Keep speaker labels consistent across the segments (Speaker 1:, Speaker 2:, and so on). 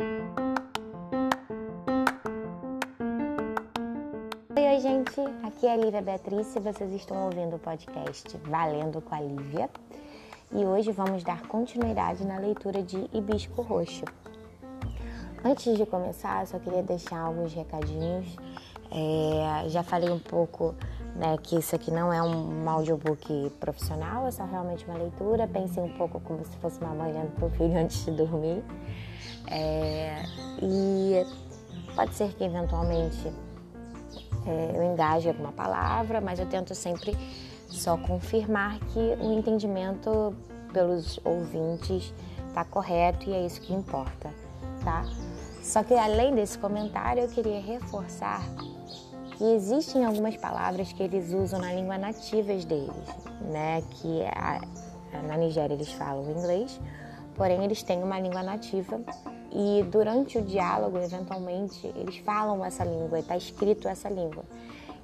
Speaker 1: Oi, gente. Aqui é a Lívia Beatriz e vocês estão ouvindo o podcast Valendo com a Lívia. E hoje vamos dar continuidade na leitura de Hibisco Roxo. Antes de começar, só queria deixar alguns recadinhos. É, já falei um pouco né, que isso aqui não é um audiobook profissional, é só realmente uma leitura. Pensei um pouco como se fosse uma mãe olhando para o filho antes de dormir. É, e pode ser que eventualmente é, eu engaje alguma palavra, mas eu tento sempre só confirmar que o entendimento pelos ouvintes está correto e é isso que importa, tá? Só que além desse comentário, eu queria reforçar que existem algumas palavras que eles usam na língua nativas deles, né? Que a, na Nigéria eles falam inglês, porém eles têm uma língua nativa e durante o diálogo, eventualmente, eles falam essa língua, está escrito essa língua.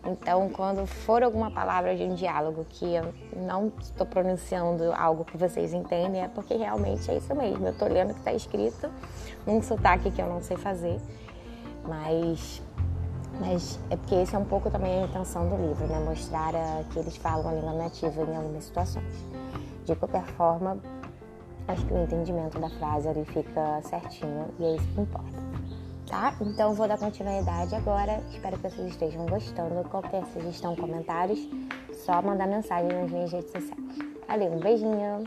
Speaker 1: Então, quando for alguma palavra de um diálogo que eu não estou pronunciando algo que vocês entendem, é porque realmente é isso mesmo. Eu estou lendo o que está escrito, num sotaque que eu não sei fazer, mas, mas é porque esse é um pouco também a intenção do livro, né? Mostrar a, que eles falam a língua nativa em algumas situações. De qualquer forma, acho que o entendimento da frase ali fica certinho e é isso que importa tá? Então vou dar continuidade agora. Espero que vocês estejam gostando. Qualquer sugestão, comentários, só mandar mensagem nas minhas redes sociais. Valeu, um beijinho!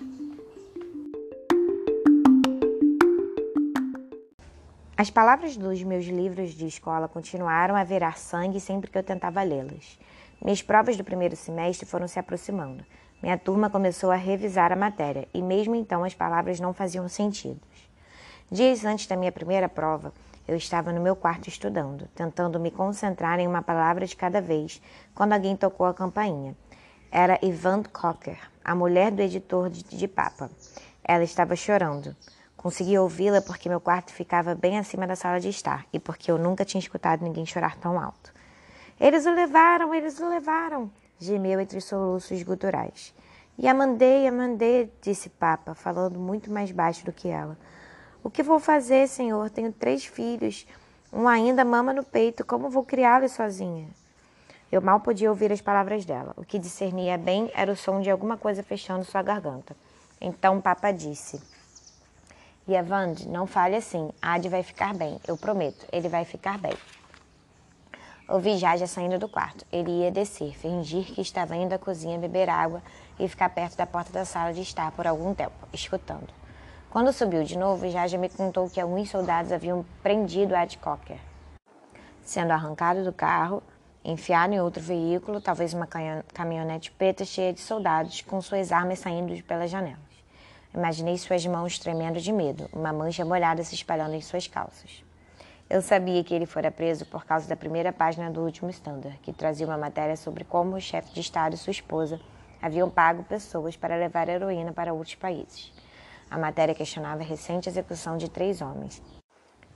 Speaker 1: As palavras dos meus livros de escola continuaram a virar sangue sempre que eu tentava lê-las. Minhas provas do primeiro semestre foram se aproximando. Minha turma começou a revisar a matéria e, mesmo então, as palavras não faziam sentido. Dias antes da minha primeira prova, eu estava no meu quarto estudando, tentando me concentrar em uma palavra de cada vez, quando alguém tocou a campainha. Era Yvonne Cocker, a mulher do editor de Papa. Ela estava chorando. Consegui ouvi-la porque meu quarto ficava bem acima da sala de estar e porque eu nunca tinha escutado ninguém chorar tão alto. Eles o levaram, eles o levaram, gemeu entre soluços guturais. E a mandei, a mandei, disse Papa, falando muito mais baixo do que ela. O que vou fazer, Senhor? Tenho três filhos. Um ainda mama no peito. Como vou criá-los sozinha? Eu mal podia ouvir as palavras dela. O que discernia bem era o som de alguma coisa fechando sua garganta. Então Papa disse: Yavande, não fale assim. Ad vai ficar bem. Eu prometo, ele vai ficar bem. Ouvi Jaja saindo do quarto. Ele ia descer, fingir que estava indo à cozinha beber água e ficar perto da porta da sala de estar por algum tempo, escutando. Quando subiu de novo, Jaja me contou que alguns soldados haviam prendido Ed Cocker, sendo arrancado do carro, enfiado em outro veículo, talvez uma caminhonete preta cheia de soldados, com suas armas saindo pelas janelas. Imaginei suas mãos tremendo de medo, uma mancha molhada se espalhando em suas calças. Eu sabia que ele fora preso por causa da primeira página do último Standard, que trazia uma matéria sobre como o chefe de Estado e sua esposa haviam pago pessoas para levar heroína para outros países. A matéria questionava a recente execução de três homens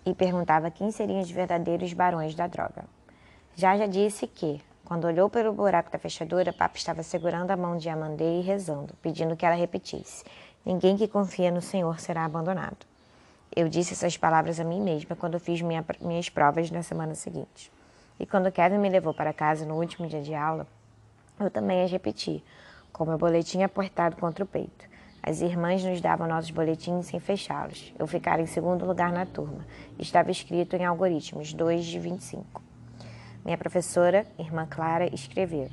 Speaker 1: e perguntava quem seriam os verdadeiros barões da droga. Já já disse que, quando olhou pelo buraco da fechadura, Papa estava segurando a mão de Amandê e rezando, pedindo que ela repetisse: Ninguém que confia no Senhor será abandonado. Eu disse essas palavras a mim mesma quando fiz minha, minhas provas na semana seguinte. E quando Kevin me levou para casa no último dia de aula, eu também as repeti, com meu boletim apertado contra o peito. As irmãs nos davam nossos boletins sem fechá-los. Eu ficara em segundo lugar na turma. Estava escrito em algoritmos, 2 de 25. Minha professora, irmã Clara, escreveu.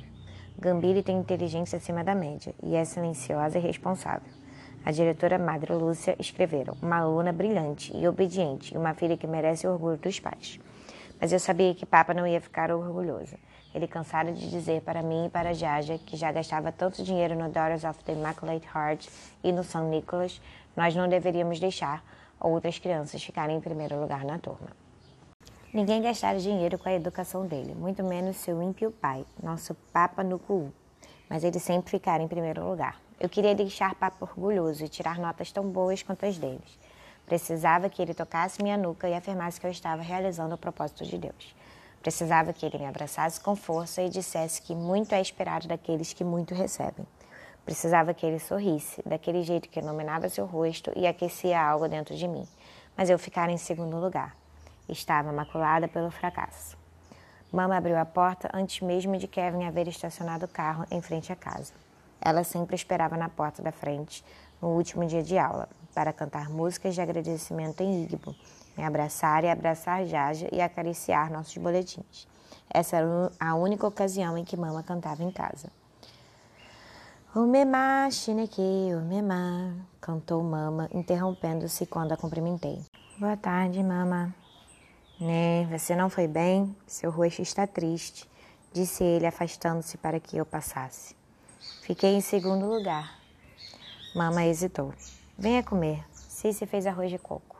Speaker 1: Gambiri tem inteligência acima da média e é silenciosa e responsável. A diretora Madre Lúcia escreveram uma aluna brilhante e obediente e uma filha que merece o orgulho dos pais. Mas eu sabia que Papa não ia ficar orgulhoso. Ele cansara de dizer para mim e para Jaja, que já gastava tanto dinheiro no Daughters of the Immaculate Heart e no São Nicholas, nós não deveríamos deixar outras crianças ficarem em primeiro lugar na turma. Ninguém gastara dinheiro com a educação dele, muito menos seu ímpio pai, nosso Papa Nuku. Mas ele sempre ficara em primeiro lugar. Eu queria deixar Papa orgulhoso e tirar notas tão boas quanto as deles. Precisava que ele tocasse minha nuca e afirmasse que eu estava realizando o propósito de Deus. Precisava que ele me abraçasse com força e dissesse que muito é esperado daqueles que muito recebem. Precisava que ele sorrisse, daquele jeito que iluminava seu rosto e aquecia algo dentro de mim. mas eu ficara em segundo lugar. Estava maculada pelo fracasso. Mama abriu a porta antes mesmo de Kevin haver estacionado o carro em frente à casa. Ela sempre esperava na porta da frente, no último dia de aula, para cantar músicas de agradecimento em Igbo, me abraçar e abraçar Jaja e acariciar nossos boletins. Essa era a única ocasião em que Mama cantava em casa. O Memá, Shineke, o Memá, cantou Mama, interrompendo-se quando a cumprimentei. Boa tarde, Mama. Né, você não foi bem? Seu rosto está triste, disse ele, afastando-se para que eu passasse. Fiquei em segundo lugar. Mama hesitou. Venha comer. Cici fez arroz de coco.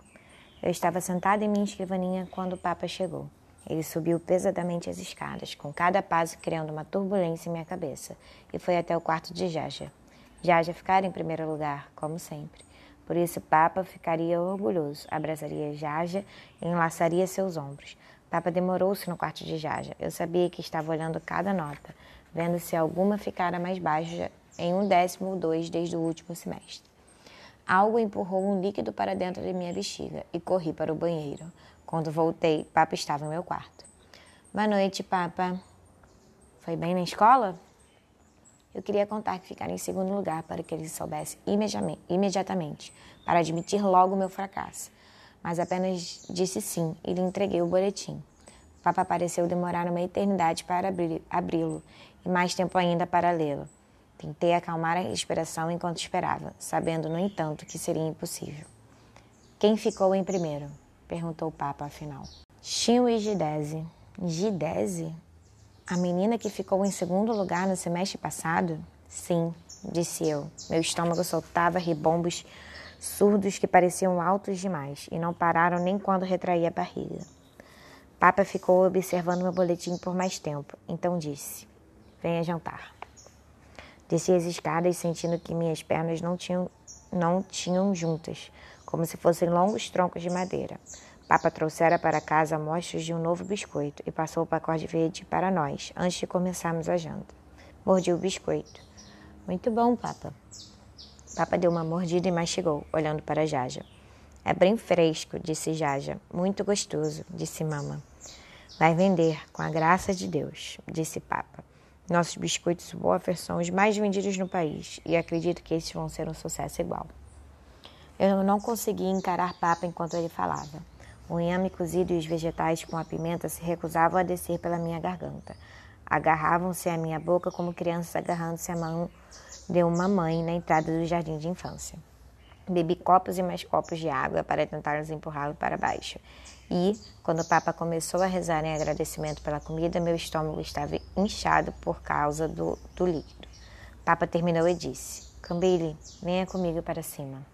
Speaker 1: Eu estava sentada em minha escrivaninha quando o Papa chegou. Ele subiu pesadamente as escadas, com cada passo criando uma turbulência em minha cabeça, e foi até o quarto de Jaja. Jaja ficara em primeiro lugar, como sempre. Por isso, Papa ficaria orgulhoso, abraçaria Jaja e enlaçaria seus ombros. Papa demorou-se no quarto de Jaja. Eu sabia que estava olhando cada nota, vendo se alguma ficara mais baixa em um décimo ou dois desde o último semestre. Algo empurrou um líquido para dentro de minha bexiga e corri para o banheiro. Quando voltei, Papa estava em meu quarto. Boa noite, Papa. Foi bem na escola? Eu queria contar que ficara em segundo lugar para que ele soubesse imediatamente, para admitir logo meu fracasso. Mas apenas disse sim e lhe entreguei o boletim. Papa pareceu demorar uma eternidade para abri-lo e mais tempo ainda para lê-lo. Tentei acalmar a respiração enquanto esperava, sabendo, no entanto, que seria impossível. Quem ficou em primeiro? perguntou o Papa afinal. E Gidese. Gidese? A menina que ficou em segundo lugar no semestre passado? Sim, disse eu. Meu estômago soltava ribombos surdos que pareciam altos demais e não pararam nem quando retraí a barriga. Papa ficou observando meu boletim por mais tempo, então disse: Venha jantar. Desci as escadas sentindo que minhas pernas não tinham, não tinham juntas, como se fossem longos troncos de madeira. Papa trouxera para casa amostras de um novo biscoito e passou o pacote verde para nós, antes de começarmos a janta. Mordi o biscoito. Muito bom, Papa. Papa deu uma mordida e mastigou, olhando para Jaja. É bem fresco, disse Jaja. Muito gostoso, disse Mama. Vai vender, com a graça de Deus, disse Papa. Nossos biscoitos wafer são os mais vendidos no país e acredito que esses vão ser um sucesso igual. Eu não conseguia encarar Papa enquanto ele falava. O inhame cozido e os vegetais com a pimenta se recusavam a descer pela minha garganta. Agarravam-se à minha boca como crianças agarrando-se à mão de uma mãe na entrada do jardim de infância. Bebi copos e mais copos de água para tentar nos empurrá-lo para baixo. E, quando o Papa começou a rezar em agradecimento pela comida, meu estômago estava inchado por causa do, do líquido. Papa terminou e disse: Cambile, venha comigo para cima.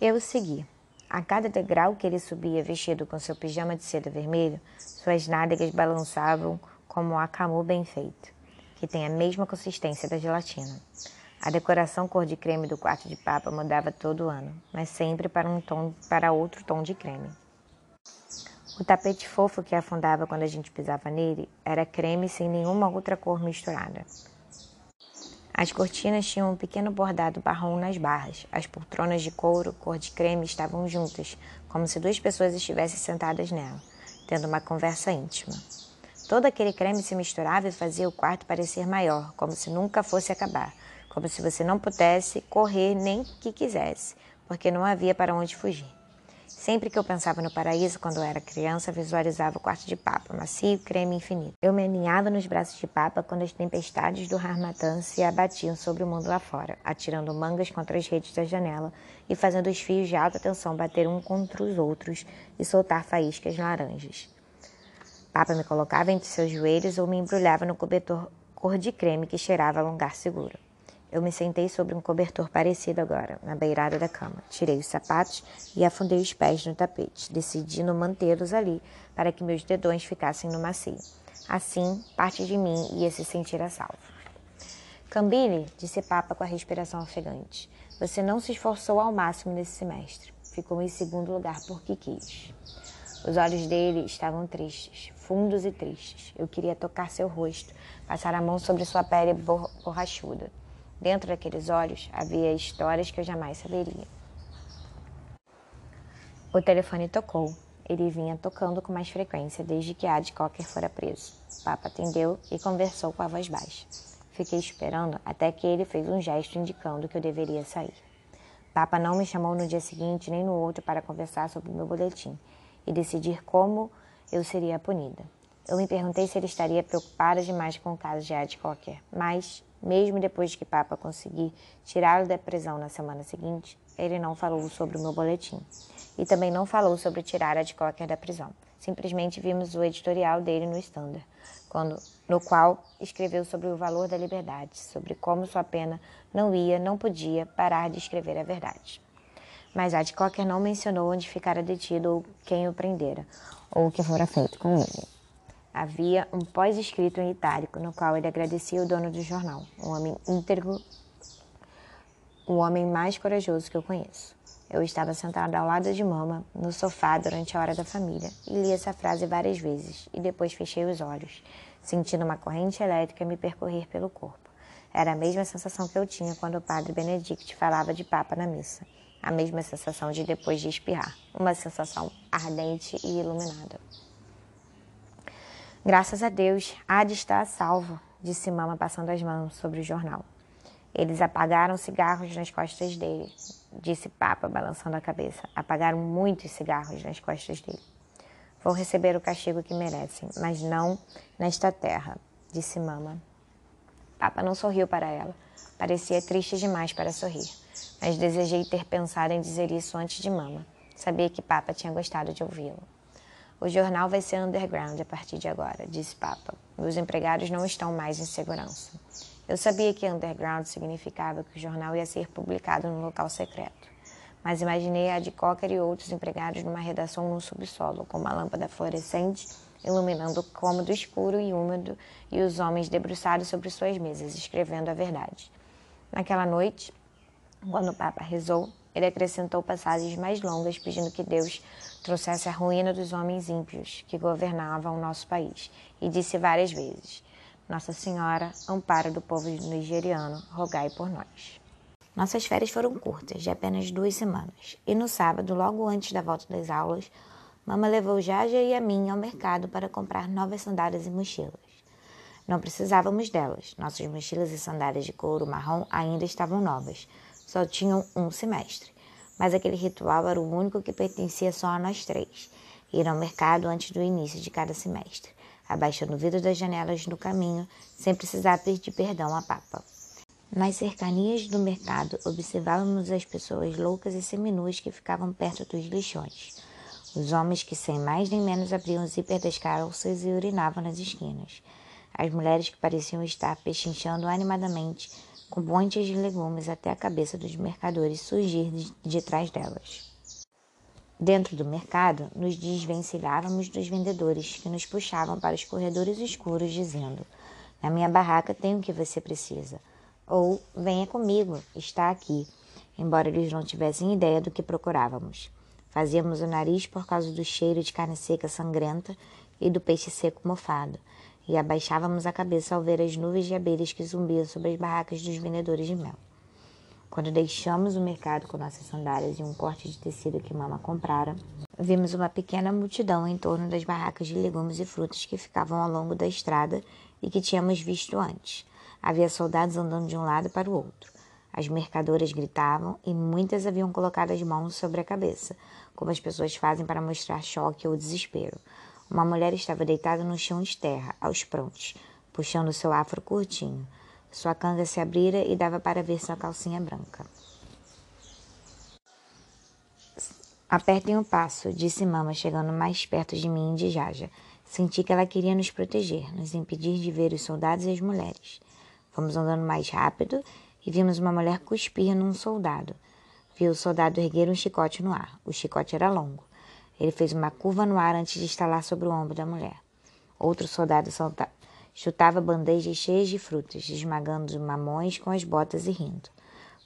Speaker 1: Eu o segui. A cada degrau que ele subia vestido com seu pijama de seda vermelho, suas nádegas balançavam como um acamu bem feito, que tem a mesma consistência da gelatina. A decoração cor de creme do quarto de papa mudava todo ano, mas sempre para um tom para outro tom de creme. O tapete fofo que afundava quando a gente pisava nele era creme sem nenhuma outra cor misturada. As cortinas tinham um pequeno bordado marrom nas barras. As poltronas de couro, cor de creme, estavam juntas, como se duas pessoas estivessem sentadas nela, tendo uma conversa íntima. Todo aquele creme se misturava e fazia o quarto parecer maior, como se nunca fosse acabar, como se você não pudesse correr nem que quisesse, porque não havia para onde fugir. Sempre que eu pensava no paraíso quando eu era criança, visualizava o quarto de papa, macio, creme infinito. Eu me aninhava nos braços de papa quando as tempestades do Harmattan se abatiam sobre o mundo lá fora, atirando mangas contra as redes da janela e fazendo os fios de alta tensão bater um contra os outros e soltar faíscas laranjas. Papa me colocava entre seus joelhos ou me embrulhava no cobertor cor de creme que cheirava a lugar seguro. Eu me sentei sobre um cobertor parecido agora, na beirada da cama. Tirei os sapatos e afundei os pés no tapete, decidindo mantê-los ali para que meus dedões ficassem no macio. Assim, parte de mim ia se sentir a salvo. Cambile, disse Papa com a respiração ofegante, você não se esforçou ao máximo nesse semestre. Ficou em segundo lugar porque quis. Os olhos dele estavam tristes, fundos e tristes. Eu queria tocar seu rosto, passar a mão sobre sua pele borrachuda. Dentro daqueles olhos havia histórias que eu jamais saberia. O telefone tocou. Ele vinha tocando com mais frequência desde que Ad Cocker fora preso. Papa atendeu e conversou com a voz baixa. Fiquei esperando até que ele fez um gesto indicando que eu deveria sair. Papa não me chamou no dia seguinte nem no outro para conversar sobre meu boletim e decidir como eu seria punida. Eu me perguntei se ele estaria preocupado demais com o caso de Ad Cocker, mas, mesmo depois de que Papa conseguir tirá-lo da prisão na semana seguinte, ele não falou sobre o meu boletim. E também não falou sobre tirar Ad Cocker da prisão. Simplesmente vimos o editorial dele no Standard, quando, no qual escreveu sobre o valor da liberdade, sobre como sua pena não ia, não podia parar de escrever a verdade. Mas Ad Cocker não mencionou onde ficara detido ou quem o prendera, ou o que fora feito com ele. Havia um pós-escrito em itálico, no qual ele agradecia o dono do jornal, um homem íntegro, o homem mais corajoso que eu conheço. Eu estava sentada ao lado de mama, no sofá, durante a hora da família, e li essa frase várias vezes, e depois fechei os olhos, sentindo uma corrente elétrica me percorrer pelo corpo. Era a mesma sensação que eu tinha quando o padre Benedict falava de papa na missa. A mesma sensação de depois de espirrar. Uma sensação ardente e iluminada. Graças a Deus, Adi está a salvo, disse Mama passando as mãos sobre o jornal. Eles apagaram cigarros nas costas dele, disse Papa, balançando a cabeça. Apagaram muitos cigarros nas costas dele. Vou receber o castigo que merecem, mas não nesta terra, disse Mama. Papa não sorriu para ela. Parecia triste demais para sorrir, mas desejei ter pensado em dizer isso antes de Mama. Sabia que Papa tinha gostado de ouvi-lo. O jornal vai ser underground a partir de agora, disse Papa. Meus empregados não estão mais em segurança. Eu sabia que underground significava que o jornal ia ser publicado num local secreto, mas imaginei a de Cocker e outros empregados numa redação no subsolo, com uma lâmpada fluorescente iluminando o cômodo escuro e úmido e os homens debruçados sobre suas mesas, escrevendo a verdade. Naquela noite, quando o Papa rezou, ele acrescentou passagens mais longas pedindo que Deus trouxesse a ruína dos homens ímpios que governavam o nosso país, e disse várias vezes: nossa Senhora, amparo do povo nigeriano, rogai por nós. Nossas férias foram curtas, de apenas duas semanas, e no sábado, logo antes da volta das aulas, Mama levou Jaja e a mim ao mercado para comprar novas sandálias e mochilas. Não precisávamos delas, nossas mochilas e sandálias de couro marrom ainda estavam novas, só tinham um semestre. Mas aquele ritual era o único que pertencia só a nós três: ir ao mercado antes do início de cada semestre abaixando o vidro das janelas no caminho, sem precisar pedir perdão à papa. Nas cercanias do mercado, observávamos as pessoas loucas e seminuas que ficavam perto dos lixões. Os homens que sem mais nem menos abriam o zíper das calças e urinavam nas esquinas. As mulheres que pareciam estar pechinchando animadamente, com montes de legumes até a cabeça dos mercadores surgir de, de trás delas. Dentro do mercado, nos desvencilhávamos dos vendedores que nos puxavam para os corredores escuros, dizendo: Na minha barraca tem o que você precisa. Ou venha comigo, está aqui, embora eles não tivessem ideia do que procurávamos. Fazíamos o nariz por causa do cheiro de carne seca sangrenta e do peixe seco mofado, e abaixávamos a cabeça ao ver as nuvens de abelhas que zumbiam sobre as barracas dos vendedores de mel. Quando deixamos o mercado com nossas sandálias e um corte de tecido que mama comprara, vimos uma pequena multidão em torno das barracas de legumes e frutas que ficavam ao longo da estrada e que tínhamos visto antes. Havia soldados andando de um lado para o outro. As mercadoras gritavam e muitas haviam colocado as mãos sobre a cabeça, como as pessoas fazem para mostrar choque ou desespero. Uma mulher estava deitada no chão de terra, aos prontos, puxando seu afro curtinho. Sua canga se abrira e dava para ver sua calcinha branca. Apertem o passo, disse Mama, chegando mais perto de mim e de Jaja. Senti que ela queria nos proteger, nos impedir de ver os soldados e as mulheres. Fomos andando mais rápido e vimos uma mulher cuspir num soldado. Viu o soldado erguer um chicote no ar. O chicote era longo. Ele fez uma curva no ar antes de estalar sobre o ombro da mulher. Outro soldado Chutava bandejas cheias de frutas, esmagando mamões com as botas e rindo.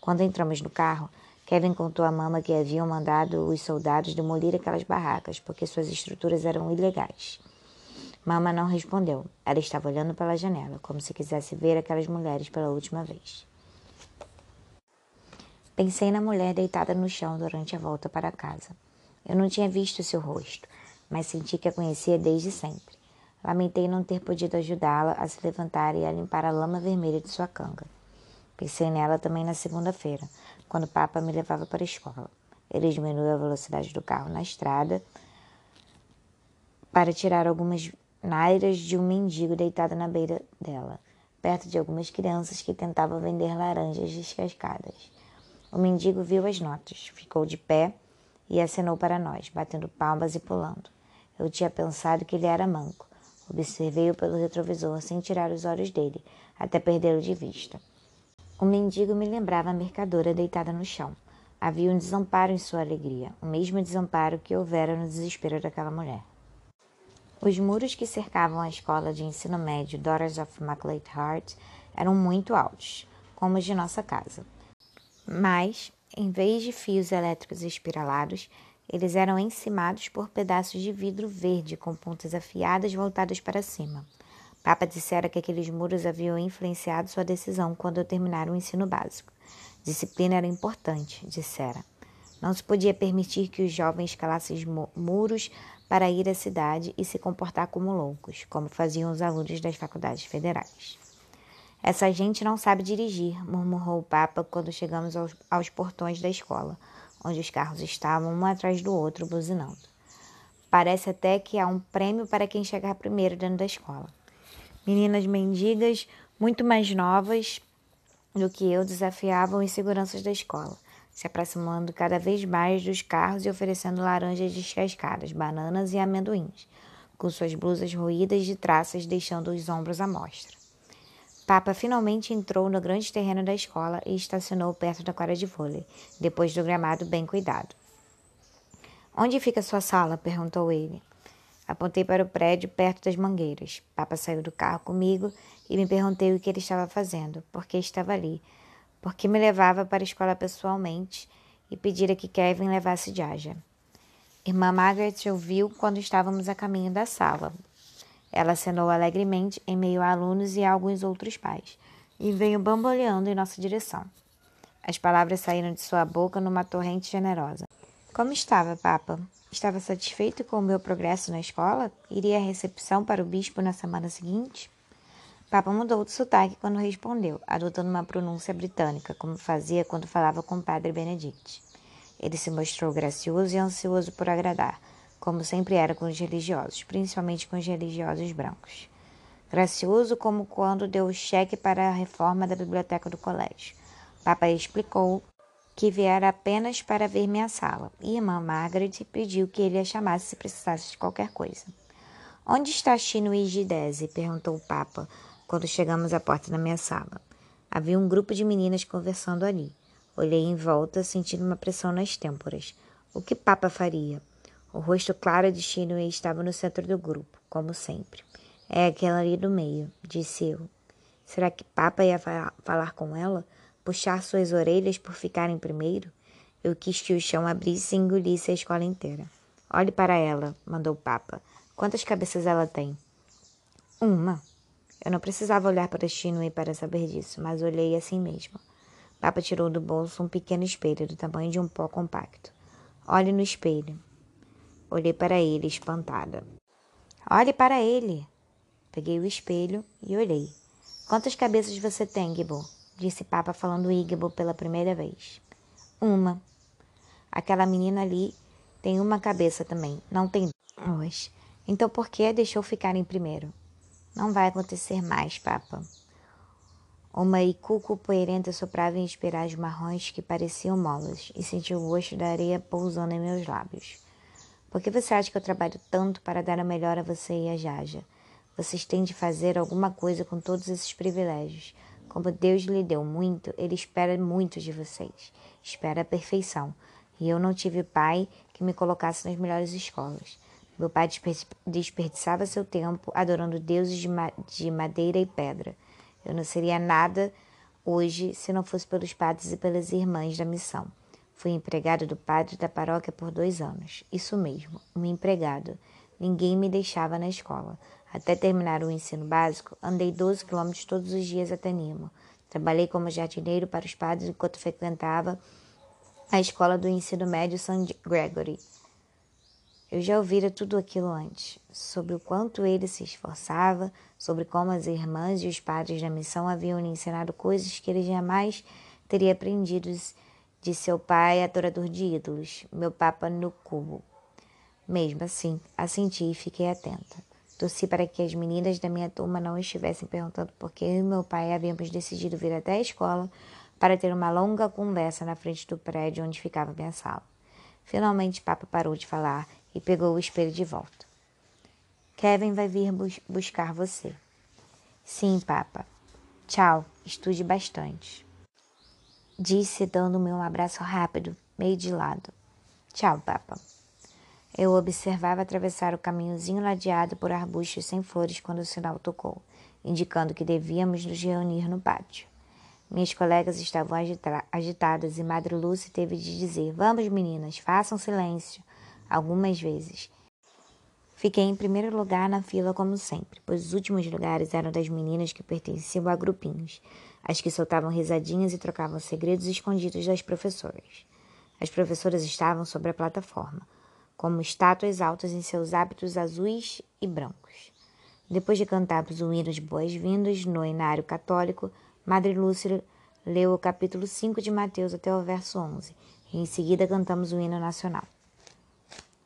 Speaker 1: Quando entramos no carro, Kevin contou à mama que haviam mandado os soldados demolir aquelas barracas porque suas estruturas eram ilegais. Mama não respondeu. Ela estava olhando pela janela, como se quisesse ver aquelas mulheres pela última vez. Pensei na mulher deitada no chão durante a volta para casa. Eu não tinha visto seu rosto, mas senti que a conhecia desde sempre. Lamentei não ter podido ajudá-la a se levantar e a limpar a lama vermelha de sua canga. Pensei nela também na segunda-feira, quando o Papa me levava para a escola. Ele diminuiu a velocidade do carro na estrada para tirar algumas nairas de um mendigo deitado na beira dela, perto de algumas crianças que tentavam vender laranjas descascadas. O mendigo viu as notas, ficou de pé e acenou para nós, batendo palmas e pulando. Eu tinha pensado que ele era manco. Observei-o pelo retrovisor sem tirar os olhos dele, até perdê-lo de vista. O mendigo me lembrava a mercadora deitada no chão. Havia um desamparo em sua alegria, o mesmo desamparo que houvera no desespero daquela mulher. Os muros que cercavam a escola de ensino médio Daughters of Immaculate Heart eram muito altos, como os de nossa casa. Mas, em vez de fios elétricos espiralados, eles eram encimados por pedaços de vidro verde com pontas afiadas voltadas para cima. Papa dissera que aqueles muros haviam influenciado sua decisão quando eu terminar o ensino básico. Disciplina era importante, dissera. Não se podia permitir que os jovens escalassem muros para ir à cidade e se comportar como loucos, como faziam os alunos das faculdades federais. Essa gente não sabe dirigir, murmurou o Papa quando chegamos aos, aos portões da escola, onde os carros estavam um atrás do outro buzinando. Parece até que há um prêmio para quem chegar primeiro dentro da escola. Meninas mendigas, muito mais novas do que eu, desafiavam os seguranças da escola, se aproximando cada vez mais dos carros e oferecendo laranjas descascadas, bananas e amendoins, com suas blusas ruídas de traças, deixando os ombros à mostra. Papa finalmente entrou no grande terreno da escola e estacionou perto da quadra de vôlei, depois do gramado bem cuidado. Onde fica sua sala? perguntou ele. Apontei para o prédio perto das mangueiras. Papa saiu do carro comigo e me perguntei o que ele estava fazendo, por que estava ali, por que me levava para a escola pessoalmente e pedira que Kevin levasse Jaja. Irmã Margaret ouviu quando estávamos a caminho da sala, ela acenou alegremente em meio a alunos e a alguns outros pais, e veio bamboleando em nossa direção. As palavras saíram de sua boca numa torrente generosa. Como estava, Papa? Estava satisfeito com o meu progresso na escola? Iria à recepção para o bispo na semana seguinte? Papa mudou de sotaque quando respondeu, adotando uma pronúncia britânica, como fazia quando falava com o padre Benedict. Ele se mostrou gracioso e ansioso por agradar, como sempre era com os religiosos, principalmente com os religiosos brancos. Gracioso como quando deu o cheque para a reforma da biblioteca do colégio. Papai explicou que viera apenas para ver minha sala, e irmã Margaret pediu que ele a chamasse se precisasse de qualquer coisa. Onde está Chino e Gidese? perguntou o Papa quando chegamos à porta da minha sala. Havia um grupo de meninas conversando ali. Olhei em volta, sentindo uma pressão nas têmporas. O que Papa faria? O rosto claro de Shinwei estava no centro do grupo, como sempre. É aquela ali do meio, disse eu. Será que Papa ia falar com ela? Puxar suas orelhas por ficar em primeiro? Eu quis que o chão abrisse e engolisse a escola inteira. Olhe para ela, mandou Papa. Quantas cabeças ela tem? Uma. Eu não precisava olhar para Shinwei para saber disso, mas olhei assim mesmo. Papa tirou do bolso um pequeno espelho do tamanho de um pó compacto. Olhe no espelho. Olhei para ele, espantada. Olhe para ele! Peguei o espelho e olhei. Quantas cabeças você tem, Gibo? Disse Papa falando Igbo pela primeira vez. Uma. Aquela menina ali tem uma cabeça também, não tem duas. Então por que deixou ficar em primeiro? Não vai acontecer mais, Papa. Uma icuco poeirenta soprava em espirais marrons que pareciam molas e senti o gosto da areia pousando em meus lábios. Por que você acha que eu trabalho tanto para dar o melhor a você e a Jaja? Vocês têm de fazer alguma coisa com todos esses privilégios. Como Deus lhe deu muito, Ele espera muito de vocês. Espera a perfeição. E eu não tive pai que me colocasse nas melhores escolas. Meu pai desperdiçava seu tempo adorando deuses de, ma de madeira e pedra. Eu não seria nada hoje se não fosse pelos padres e pelas irmãs da missão. Fui empregado do padre da paróquia por dois anos. Isso mesmo, um empregado. Ninguém me deixava na escola. Até terminar o ensino básico, andei 12 quilômetros todos os dias até Nimo. Trabalhei como jardineiro para os padres enquanto frequentava a escola do ensino médio St. Gregory. Eu já ouvira tudo aquilo antes, sobre o quanto ele se esforçava, sobre como as irmãs e os padres da missão haviam lhe ensinado coisas que ele jamais teria aprendido de seu pai, adorador de ídolos, meu Papa no cubo. Mesmo assim, assenti e fiquei atenta. Torci para que as meninas da minha turma não estivessem perguntando por que eu e meu pai havíamos decidido vir até a escola para ter uma longa conversa na frente do prédio onde ficava minha sala. Finalmente, Papa parou de falar e pegou o espelho de volta. Kevin vai vir bus buscar você. Sim, Papa. Tchau, estude bastante. Disse, dando-me um abraço rápido, meio de lado. Tchau, Papa. Eu observava atravessar o caminhozinho ladeado por arbustos sem flores quando o sinal tocou, indicando que devíamos nos reunir no pátio. Minhas colegas estavam agitadas e Madre Lucy teve de dizer: Vamos, meninas, façam silêncio algumas vezes. Fiquei em primeiro lugar na fila, como sempre, pois os últimos lugares eram das meninas que pertenciam a grupinhos, as que soltavam risadinhas e trocavam segredos escondidos das professoras. As professoras estavam sobre a plataforma, como estátuas altas em seus hábitos azuis e brancos. Depois de cantarmos o hino de boas-vindas no inário católico, Madre Lúcia leu o capítulo 5 de Mateus até o verso 11, e em seguida cantamos o hino nacional.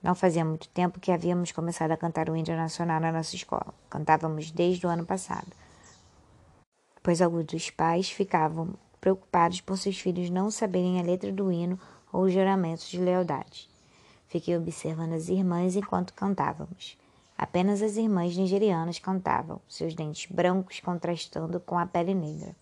Speaker 1: Não fazia muito tempo que havíamos começado a cantar o hino nacional na nossa escola. Cantávamos desde o ano passado, pois alguns dos pais ficavam preocupados por seus filhos não saberem a letra do hino ou os juramentos de lealdade. Fiquei observando as irmãs enquanto cantávamos. Apenas as irmãs nigerianas cantavam, seus dentes brancos contrastando com a pele negra.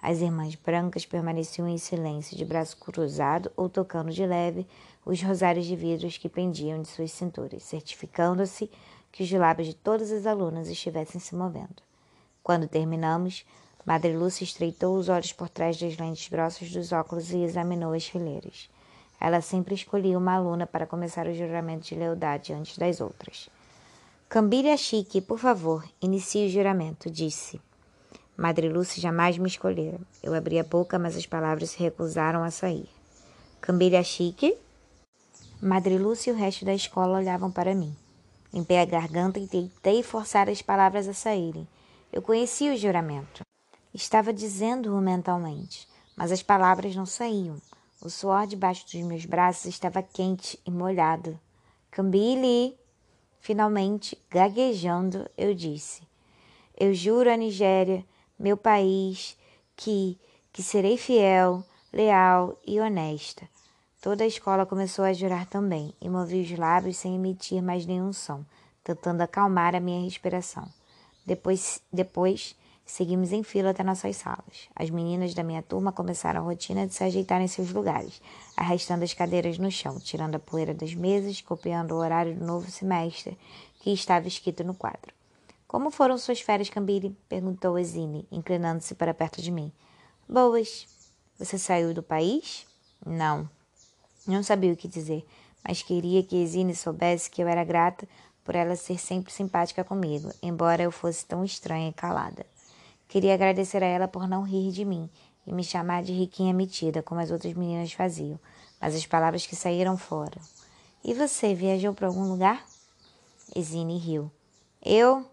Speaker 1: As irmãs brancas permaneciam em silêncio, de braço cruzado ou tocando de leve os rosários de vidros que pendiam de suas cinturas, certificando-se que os lábios de todas as alunas estivessem se movendo. Quando terminamos, Madre Lúcia estreitou os olhos por trás das lentes grossas dos óculos e examinou as fileiras. Ela sempre escolhia uma aluna para começar o juramento de lealdade antes das outras. Cambilha Chique, por favor, inicie o juramento, disse. Madre Lúcia jamais me escolhera. Eu abri a boca, mas as palavras se recusaram a sair. Cambilha Chique? Madre Lúcia e o resto da escola olhavam para mim. Limpei a garganta e tentei forçar as palavras a saírem. Eu conhecia o juramento. Estava dizendo-o mentalmente, mas as palavras não saíam. O suor debaixo dos meus braços estava quente e molhado. Cambile! Finalmente, gaguejando, eu disse: Eu juro à Nigéria, meu país, que, que serei fiel, leal e honesta Toda a escola começou a jurar também, e movi os lábios sem emitir mais nenhum som, tentando acalmar a minha respiração. Depois, depois seguimos em fila até nossas salas. As meninas da minha turma começaram a rotina de se ajeitar em seus lugares, arrastando as cadeiras no chão, tirando a poeira das mesas, copiando o horário do novo semestre que estava escrito no quadro. Como foram suas férias, Cambiri? perguntou Exine, inclinando-se para perto de mim. Boas. Você saiu do país? Não, não sabia o que dizer, mas queria que Exine soubesse que eu era grata por ela ser sempre simpática comigo, embora eu fosse tão estranha e calada. Queria agradecer a ela por não rir de mim e me chamar de riquinha metida, como as outras meninas faziam, mas as palavras que saíram foram. E você, viajou para algum lugar? Exine riu. Eu?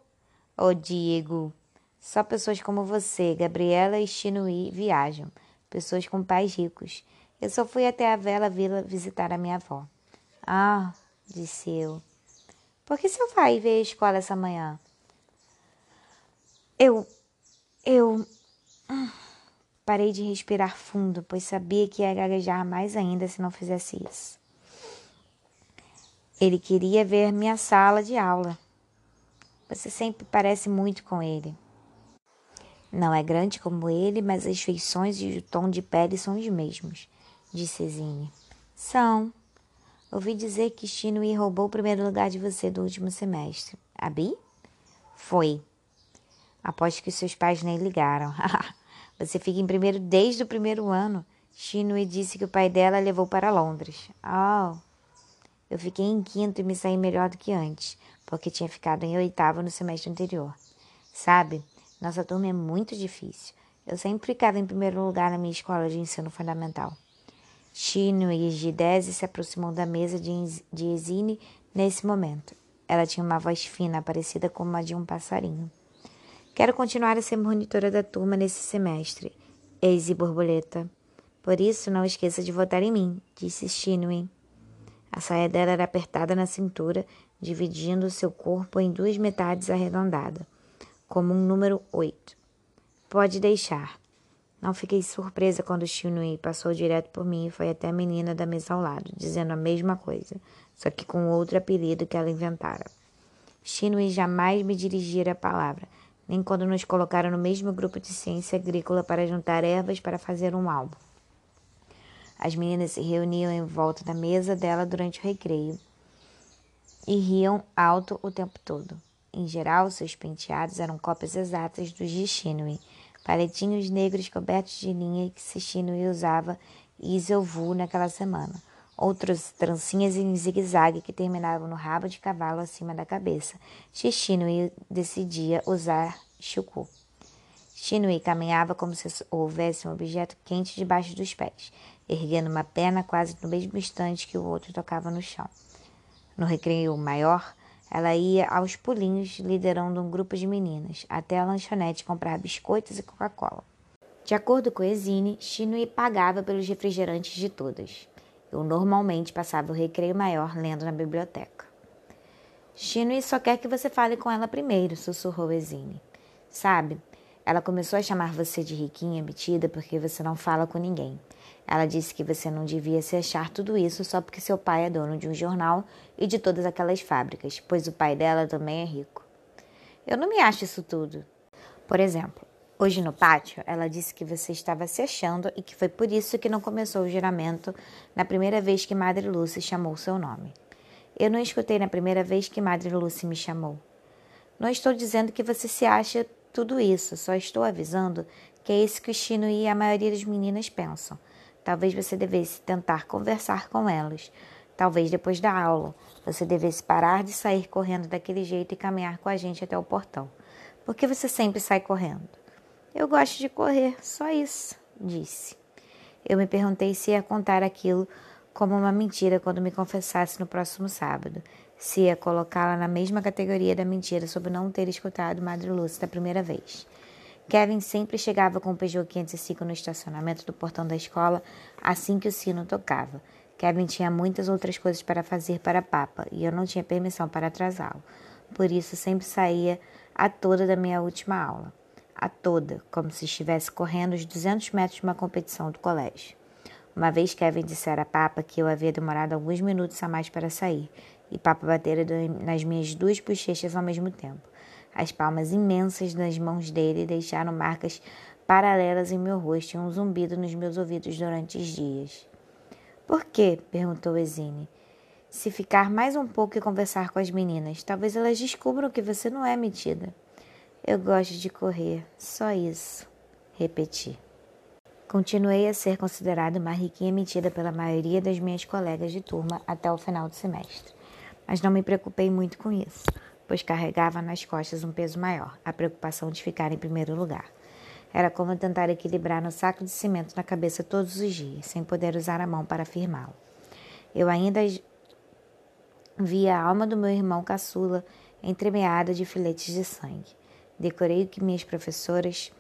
Speaker 1: Oh, Diego. Só pessoas como você, Gabriela e Chinui viajam. Pessoas com pais ricos. Eu só fui até a Vela Vila visitar a minha avó. Ah, disse eu. Por que seu pai veio à escola essa manhã? Eu. Eu. Parei de respirar fundo, pois sabia que ia gaguejar mais ainda se não fizesse isso. Ele queria ver minha sala de aula. Você sempre parece muito com ele. Não é grande como ele, mas as feições e o tom de pele são os mesmos disse Zine. São. Ouvi dizer que Shinui roubou o primeiro lugar de você do último semestre. Abi? Foi. Aposto que seus pais nem ligaram. você fica em primeiro desde o primeiro ano. Shinui disse que o pai dela levou para Londres. Oh. Eu fiquei em quinto e me saí melhor do que antes, porque tinha ficado em oitavo no semestre anterior. Sabe, nossa turma é muito difícil. Eu sempre ficava em primeiro lugar na minha escola de ensino fundamental. Chino e Gidese se aproximou da mesa de Exine Nesse momento, ela tinha uma voz fina, parecida com a de um passarinho. Quero continuar a ser monitora da turma nesse semestre, Eise Borboleta. Por isso, não esqueça de votar em mim, disse Shinwin. A saia dela era apertada na cintura, dividindo seu corpo em duas metades arredondadas, como um número oito. Pode deixar. Não fiquei surpresa quando Shinui passou direto por mim e foi até a menina da mesa ao lado, dizendo a mesma coisa, só que com outro apelido que ela inventara. Shinui jamais me dirigira a palavra, nem quando nos colocaram no mesmo grupo de ciência agrícola para juntar ervas para fazer um álbum. As meninas se reuniam em volta da mesa dela durante o recreio e riam alto o tempo todo. Em geral, seus penteados eram cópias exatas dos de Shinui, paletinhos negros cobertos de linha que Shinui usava e Iselvu naquela semana. Outras trancinhas em zigue-zague que terminavam no rabo de cavalo acima da cabeça. Shinui decidia usar chuku. Shinui caminhava como se houvesse um objeto quente debaixo dos pés, erguendo uma perna quase no mesmo instante que o outro tocava no chão. No recreio maior, ela ia aos pulinhos, liderando um grupo de meninas, até a lanchonete comprar biscoitos e Coca-Cola. De acordo com Ezine, Shinui pagava pelos refrigerantes de todas. Eu normalmente passava o recreio maior lendo na biblioteca. Shinui só quer que você fale com ela primeiro, sussurrou Ezine. Sabe, ela começou a chamar você de riquinha metida porque você não fala com ninguém. Ela disse que você não devia se achar tudo isso só porque seu pai é dono de um jornal e de todas aquelas fábricas, pois o pai dela também é rico. Eu não me acho isso tudo. Por exemplo, hoje no pátio, ela disse que você estava se achando e que foi por isso que não começou o juramento na primeira vez que Madre Lucy chamou seu nome. Eu não escutei na primeira vez que Madre Lucy me chamou. Não estou dizendo que você se acha tudo isso, só estou avisando que é isso que o Chino e a maioria das meninas pensam. Talvez você devesse tentar conversar com elas. Talvez depois da aula você devesse parar de sair correndo daquele jeito e caminhar com a gente até o portão. Por que você sempre sai correndo? Eu gosto de correr, só isso, disse. Eu me perguntei se ia contar aquilo como uma mentira quando me confessasse no próximo sábado, se ia colocá-la na mesma categoria da mentira sobre não ter escutado Madre Lúcia da primeira vez. Kevin sempre chegava com o Peugeot 505 no estacionamento do portão da escola assim que o sino tocava. Kevin tinha muitas outras coisas para fazer para a Papa e eu não tinha permissão para atrasá-lo. Por isso sempre saía a toda da minha última aula. A toda, como se estivesse correndo os 200 metros de uma competição do colégio. Uma vez Kevin dissera a Papa que eu havia demorado alguns minutos a mais para sair, e Papa batera nas minhas duas bochechas ao mesmo tempo. As palmas imensas nas mãos dele deixaram marcas paralelas em meu rosto e um zumbido nos meus ouvidos durante os dias. Por quê? perguntou Exine. Se ficar mais um pouco e conversar com as meninas, talvez elas descubram que você não é metida. Eu gosto de correr, só isso, repeti. Continuei a ser considerada uma riquinha metida pela maioria das minhas colegas de turma até o final do semestre, mas não me preocupei muito com isso pois carregava nas costas um peso maior, a preocupação de ficar em primeiro lugar. Era como tentar equilibrar no saco de cimento na cabeça todos os dias, sem poder usar a mão para firmá-lo. Eu ainda via a alma do meu irmão caçula entremeada de filetes de sangue. Decorei o que minhas professoras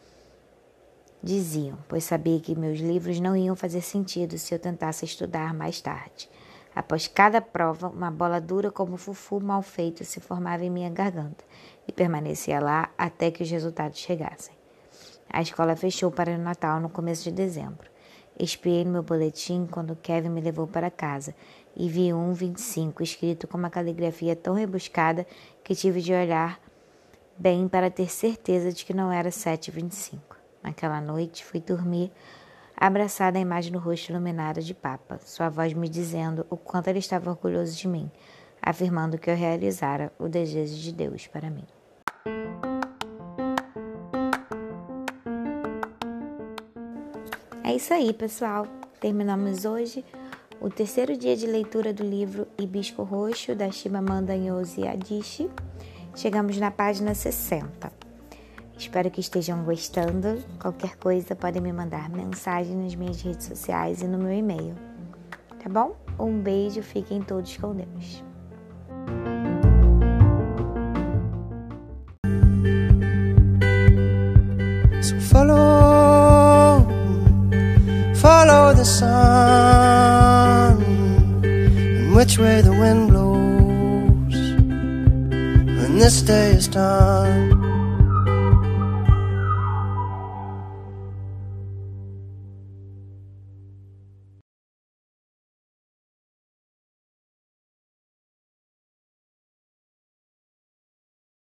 Speaker 1: diziam, pois sabia que meus livros não iam fazer sentido se eu tentasse estudar mais tarde. Após cada prova, uma bola dura como fufu mal feito se formava em minha garganta e permanecia lá até que os resultados chegassem. A escola fechou para o Natal no começo de dezembro. Espiei no meu boletim quando Kevin me levou para casa e vi um 25 escrito com uma caligrafia tão rebuscada que tive de olhar bem para ter certeza de que não era 7,25. Naquela noite fui dormir abraçada à imagem do rosto iluminado de Papa, sua voz me dizendo o quanto ele estava orgulhoso de mim, afirmando que eu realizara o desejo de Deus para mim. É isso aí, pessoal. Terminamos hoje o terceiro dia de leitura do livro Hibisco Roxo, da Shimamanda Ngozi Adichie. Chegamos na página 60. Espero que estejam gostando. Qualquer coisa podem me mandar mensagem nas minhas redes sociais e no meu e-mail. Tá bom? Um beijo, fiquem todos com Deus.
Speaker 2: The wind